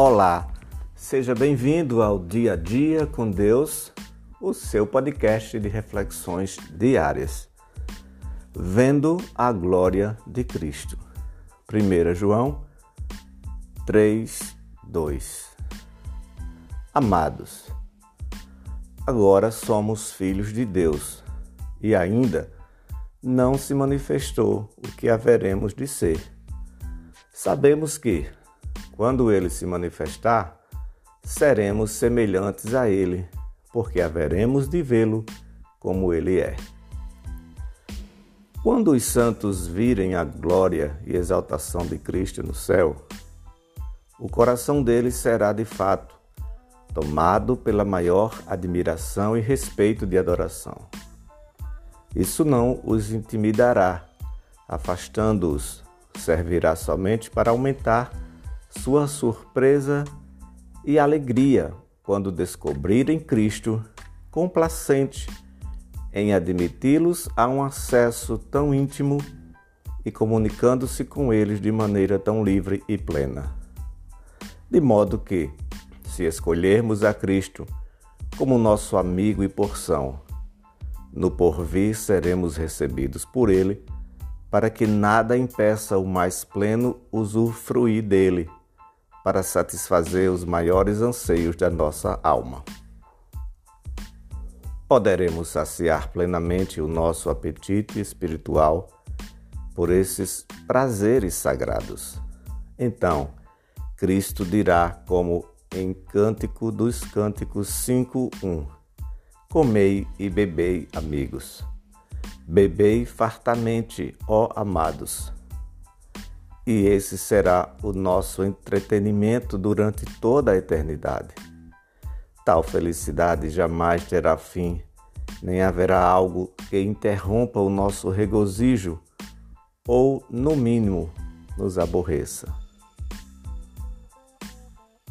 Olá, seja bem-vindo ao Dia a Dia com Deus, o seu podcast de reflexões diárias. Vendo a glória de Cristo. 1 João 3, 2 Amados, agora somos filhos de Deus e ainda não se manifestou o que haveremos de ser. Sabemos que, quando ele se manifestar, seremos semelhantes a ele, porque haveremos de vê-lo como ele é. Quando os santos virem a glória e exaltação de Cristo no céu, o coração deles será de fato tomado pela maior admiração e respeito de adoração. Isso não os intimidará, afastando-os, servirá somente para aumentar sua surpresa e alegria quando descobrirem Cristo complacente em admiti-los a um acesso tão íntimo e comunicando-se com eles de maneira tão livre e plena. De modo que, se escolhermos a Cristo como nosso amigo e porção, no porvir seremos recebidos por Ele, para que nada impeça o mais pleno usufruir dele para satisfazer os maiores anseios da nossa alma. Poderemos saciar plenamente o nosso apetite espiritual por esses prazeres sagrados. Então, Cristo dirá, como em Cântico dos Cânticos 5:1: Comei e bebei, amigos. Bebei fartamente, ó amados e esse será o nosso entretenimento durante toda a eternidade. Tal felicidade jamais terá fim, nem haverá algo que interrompa o nosso regozijo ou, no mínimo, nos aborreça.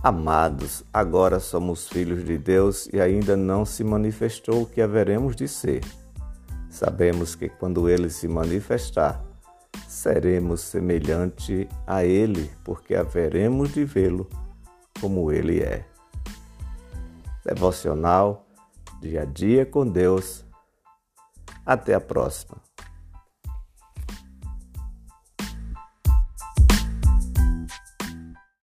Amados, agora somos filhos de Deus e ainda não se manifestou o que haveremos de ser. Sabemos que quando ele se manifestar, seremos semelhante a Ele, porque haveremos de vê-lo como Ele é. Devocional, dia a dia com Deus. Até a próxima.